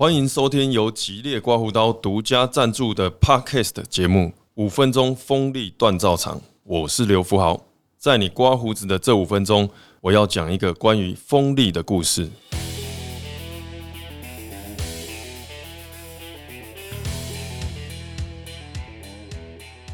欢迎收听由吉列刮胡刀独家赞助的 Podcast 节目《五分钟锋利锻造厂》，我是刘福豪。在你刮胡子的这五分钟，我要讲一个关于锋利的故事。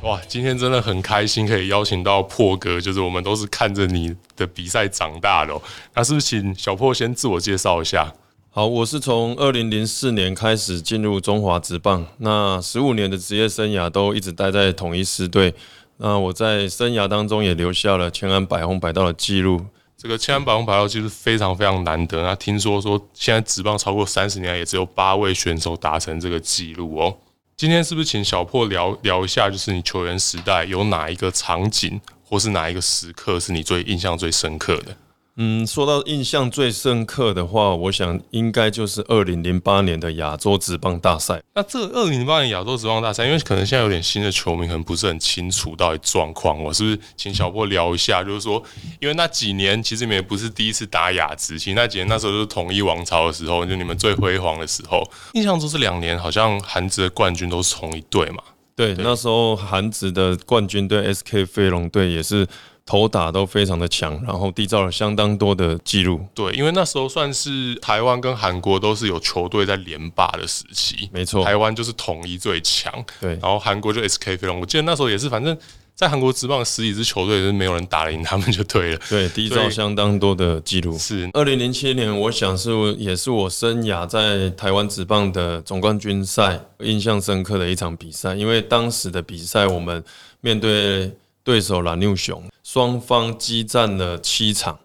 哇，今天真的很开心，可以邀请到破哥，就是我们都是看着你的比赛长大的。那是不是请小破先自我介绍一下？好，我是从二零零四年开始进入中华职棒，那十五年的职业生涯都一直待在统一狮队。那我在生涯当中也留下了千安百红百道的记录。这个千安百红百道其实非常非常难得。那听说说现在职棒超过三十年，也只有八位选手达成这个记录哦。今天是不是请小破聊聊一下，就是你球员时代有哪一个场景，或是哪一个时刻是你最印象最深刻的？嗯，说到印象最深刻的话，我想应该就是二零零八年的亚洲职棒大赛。那这二零零八年亚洲职棒大赛，因为可能现在有点新的球迷可能不是很清楚到底状况，我是不是请小波聊一下？就是说，因为那几年其实你们也不是第一次打亚职，其实那几年那时候就是统一王朝的时候，就你们最辉煌的时候。印象中是两年，好像韩职的冠军都是同一队嘛？对，那时候韩职的冠军队 SK 飞龙队也是。头打都非常的强，然后缔造了相当多的记录。对，因为那时候算是台湾跟韩国都是有球队在连霸的时期。没错，台湾就是统一最强，对，然后韩国就 SK 飞龙。我记得那时候也是，反正在韩国职棒十几支球队是没有人打得赢他们就对了。对，缔造相当多的记录。是二零零七年，我想是也是我生涯在台湾职棒的总冠军赛印象深刻的一场比赛，因为当时的比赛我们面对。对手蓝牛熊，双方激战了七场，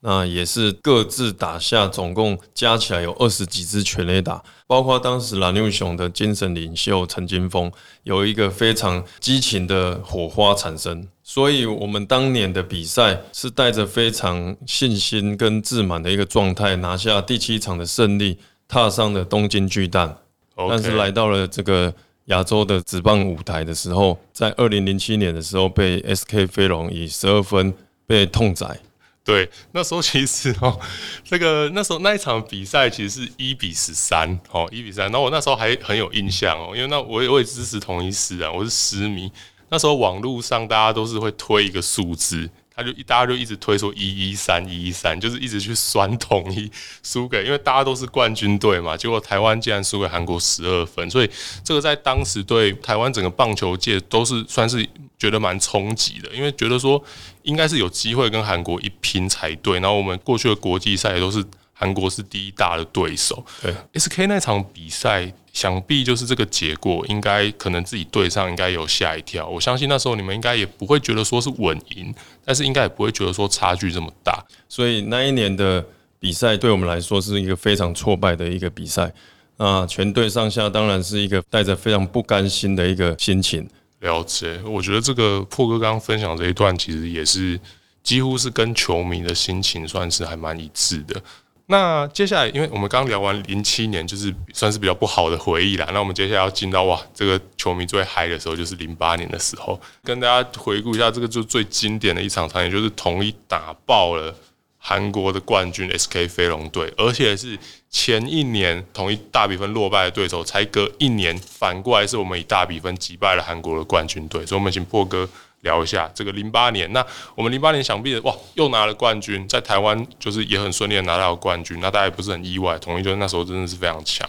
那也是各自打下，总共加起来有二十几支全垒打，包括当时蓝牛熊的精神领袖陈金峰，有一个非常激情的火花产生，所以我们当年的比赛是带着非常信心跟自满的一个状态，拿下第七场的胜利，踏上了东京巨蛋，但是来到了这个。亚洲的职棒舞台的时候，在二零零七年的时候，被 SK 飞龙以十二分被痛宰。对，那时候其实哦，这个那时候那一场比赛其实是一比十三，哦，一比三。然后我那时候还很有印象哦，因为那我也我也支持同一师啊，我是狮迷。那时候网络上大家都是会推一个数字。他就一大家就一直推说一一三一一三，就是一直去酸统一输给，因为大家都是冠军队嘛。结果台湾竟然输给韩国十二分，所以这个在当时对台湾整个棒球界都是算是觉得蛮冲击的，因为觉得说应该是有机会跟韩国一拼才对。然后我们过去的国际赛也都是。韩国是第一大的对手，对 SK 那场比赛，想必就是这个结果，应该可能自己队上应该有吓一跳。我相信那时候你们应该也不会觉得说是稳赢，但是应该也不会觉得说差距这么大。所以那一年的比赛对我们来说是一个非常挫败的一个比赛。那全队上下当然是一个带着非常不甘心的一个心情。了解，我觉得这个破哥刚刚分享这一段，其实也是几乎是跟球迷的心情算是还蛮一致的。那接下来，因为我们刚聊完零七年，就是算是比较不好的回忆啦。那我们接下来要进到哇，这个球迷最嗨的时候，就是零八年的时候，跟大家回顾一下这个就最经典的一场场景，就是统一打爆了韩国的冠军 SK 飞龙队，而且是前一年统一大比分落败的对手，才隔一年反过来是我们以大比分击败了韩国的冠军队，所以我们请破哥。聊一下这个零八年，那我们零八年想必哇又拿了冠军，在台湾就是也很顺利的拿到了冠军，那大家也不是很意外，统一就是那时候真的是非常强。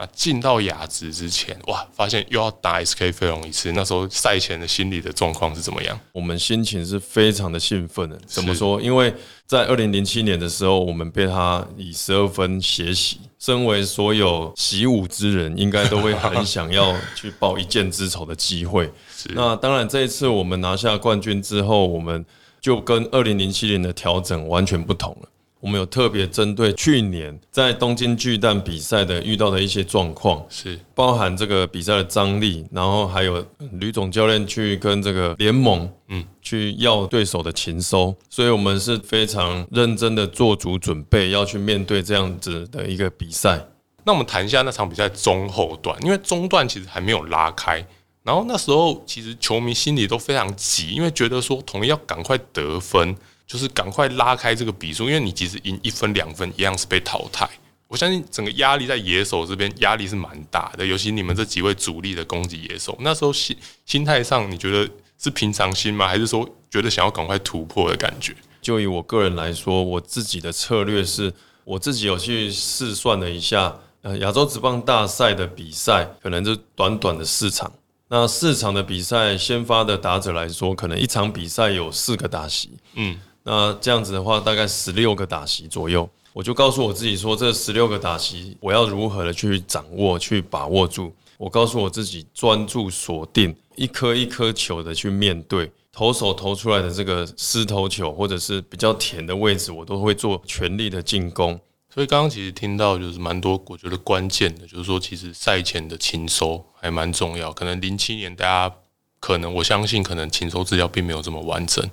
那进到雅职之前，哇，发现又要打 SK 飞龙一次，那时候赛前的心理的状况是怎么样？我们心情是非常的兴奋的。怎么说？因为在二零零七年的时候，我们被他以十二分血洗。身为所有习武之人，应该都会很想要去报一箭之仇的机会。那当然，这一次我们拿下冠军之后，我们就跟二零零七年的调整完全不同了。我们有特别针对去年在东京巨蛋比赛的遇到的一些状况，是包含这个比赛的张力，然后还有吕总教练去跟这个联盟，嗯，去要对手的情收，所以我们是非常认真的做足准备，要去面对这样子的一个比赛。那我们谈一下那场比赛中后段，因为中段其实还没有拉开，然后那时候其实球迷心里都非常急，因为觉得说统一要赶快得分。就是赶快拉开这个比数，因为你即使赢一分两分，一样是被淘汰。我相信整个压力在野手这边压力是蛮大的，尤其你们这几位主力的攻击野手，那时候心心态上，你觉得是平常心吗？还是说觉得想要赶快突破的感觉？就以我个人来说，我自己的策略是，我自己有去试算了一下，呃，亚洲职棒大赛的比赛可能就短短的四场，那四场的比赛，先发的打者来说，可能一场比赛有四个打席，嗯，那这样子的话，大概十六个打席左右。我就告诉我自己说，这十六个打席，我要如何的去掌握、去把握住？我告诉我自己，专注锁定一颗一颗球的去面对投手投出来的这个失投球，或者是比较甜的位置，我都会做全力的进攻。所以刚刚其实听到就是蛮多，我觉得关键的就是说，其实赛前的勤收还蛮重要。可能零七年大家可能我相信，可能勤收资料并没有这么完整。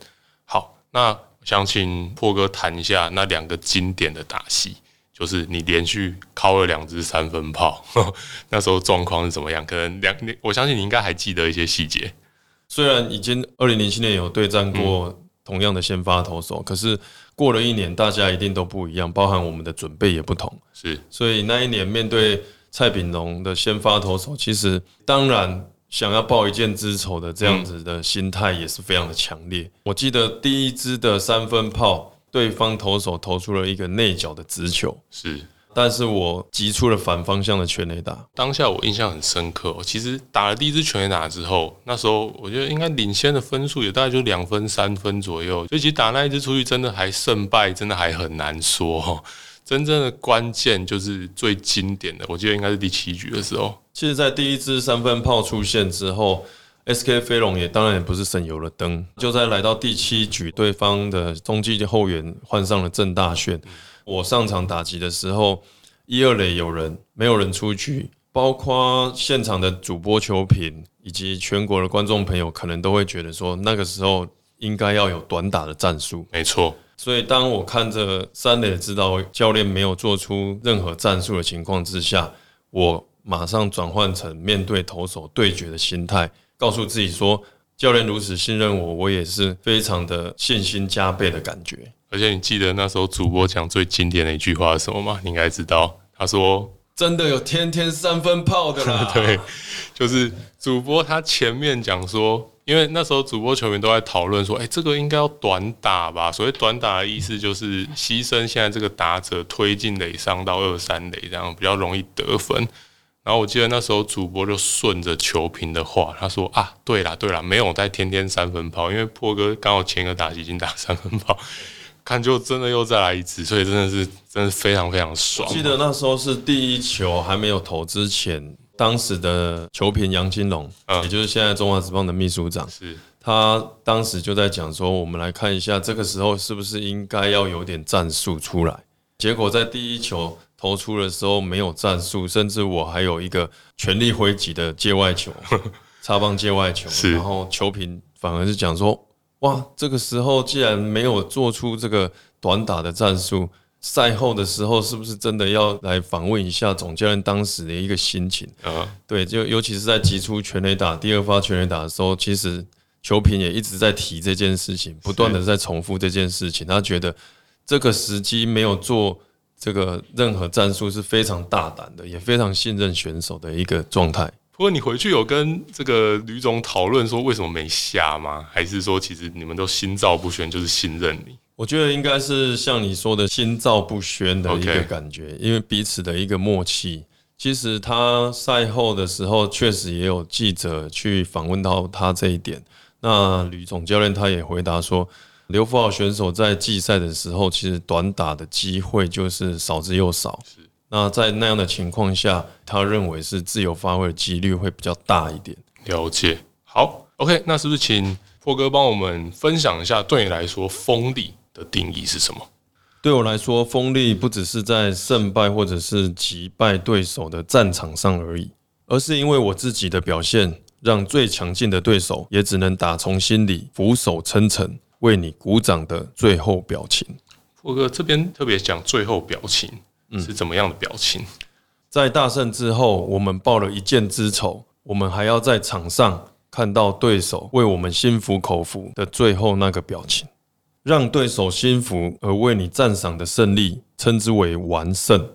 好，那。想请破哥谈一下那两个经典的打戏，就是你连续敲了两支三分炮，那时候状况是怎么样？可能两，我相信你应该还记得一些细节。虽然已经二零零七年有对战过同样的先发投手，可是过了一年，大家一定都不一样，包含我们的准备也不同。是，所以那一年面对蔡炳龙的先发投手，其实当然。想要报一箭之仇的这样子的心态也是非常的强烈。我记得第一支的三分炮，对方投手投出了一个内角的直球，是，但是我击出了反方向的全垒打。当下我印象很深刻。其实打了第一支全垒打之后，那时候我觉得应该领先的分数也大概就两分三分左右，所以其实打那一支出去，真的还胜败真的还很难说。真正的关键就是最经典的，我记得应该是第七局的时候。其实，在第一支三分炮出现之后，SK 飞龙也当然也不是省油的灯。就在来到第七局，对方的中继后援换上了郑大炫，我上场打击的时候，一二垒有人，没有人出局，包括现场的主播球评以及全国的观众朋友，可能都会觉得说，那个时候应该要有短打的战术。没错。所以，当我看着三垒知道教练没有做出任何战术的情况之下，我马上转换成面对投手对决的心态，告诉自己说：教练如此信任我，我也是非常的信心加倍的感觉。而且，你记得那时候主播讲最经典的一句话是什么吗？你应该知道，他说：“真的有天天三分炮的啦。”对，就是主播他前面讲说。因为那时候主播球员都在讨论说，哎，这个应该要短打吧？所谓短打的意思就是牺牲现在这个打者推进垒上到二三垒，这样比较容易得分。然后我记得那时候主播就顺着球评的话，他说啊，对啦对啦，没有在天天三分炮，因为破哥刚好前一个打击已经打三分炮，看就真的又再来一次，所以真的是真的是非常非常爽。记得那时候是第一球还没有投之前。当时的球评杨金龙，也就是现在中华职棒的秘书长，是他当时就在讲说，我们来看一下这个时候是不是应该要有点战术出来。结果在第一球投出的时候没有战术，甚至我还有一个全力挥击的界外球，插棒界外球，然后球评反而是讲说，哇，这个时候既然没有做出这个短打的战术。赛后的时候，是不是真的要来访问一下总教练当时的一个心情？啊，对，就尤其是在击出全垒打、第二发全垒打的时候，其实球评也一直在提这件事情，不断的在重复这件事情。他觉得这个时机没有做这个任何战术是非常大胆的，也非常信任选手的一个状态。不过你回去有跟这个吕总讨论说为什么没下吗？还是说其实你们都心照不宣，就是信任你？我觉得应该是像你说的心照不宣的一个感觉，因为彼此的一个默契。其实他赛后的时候，确实也有记者去访问到他这一点。那吕总教练他也回答说，刘福豪选手在季赛的时候，其实短打的机会就是少之又少。是。那在那样的情况下，他认为是自由发挥的几率会比较大一点。了解。好，OK，那是不是请破哥帮我们分享一下，对你来说锋利？的定义是什么？对我来说，锋利不只是在胜败或者是击败对手的战场上而已，而是因为我自己的表现，让最强劲的对手也只能打从心里俯首称臣，为你鼓掌的最后表情。富哥这边特别讲最后表情是怎么样的表情？在大胜之后，我们报了一箭之仇，我们还要在场上看到对手为我们心服口服的最后那个表情。让对手心服而为你赞赏的胜利，称之为完胜。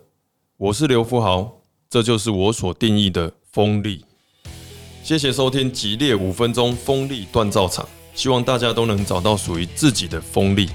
我是刘富豪，这就是我所定义的锋利。谢谢收听《激烈五分钟锋利锻造场》，希望大家都能找到属于自己的锋利。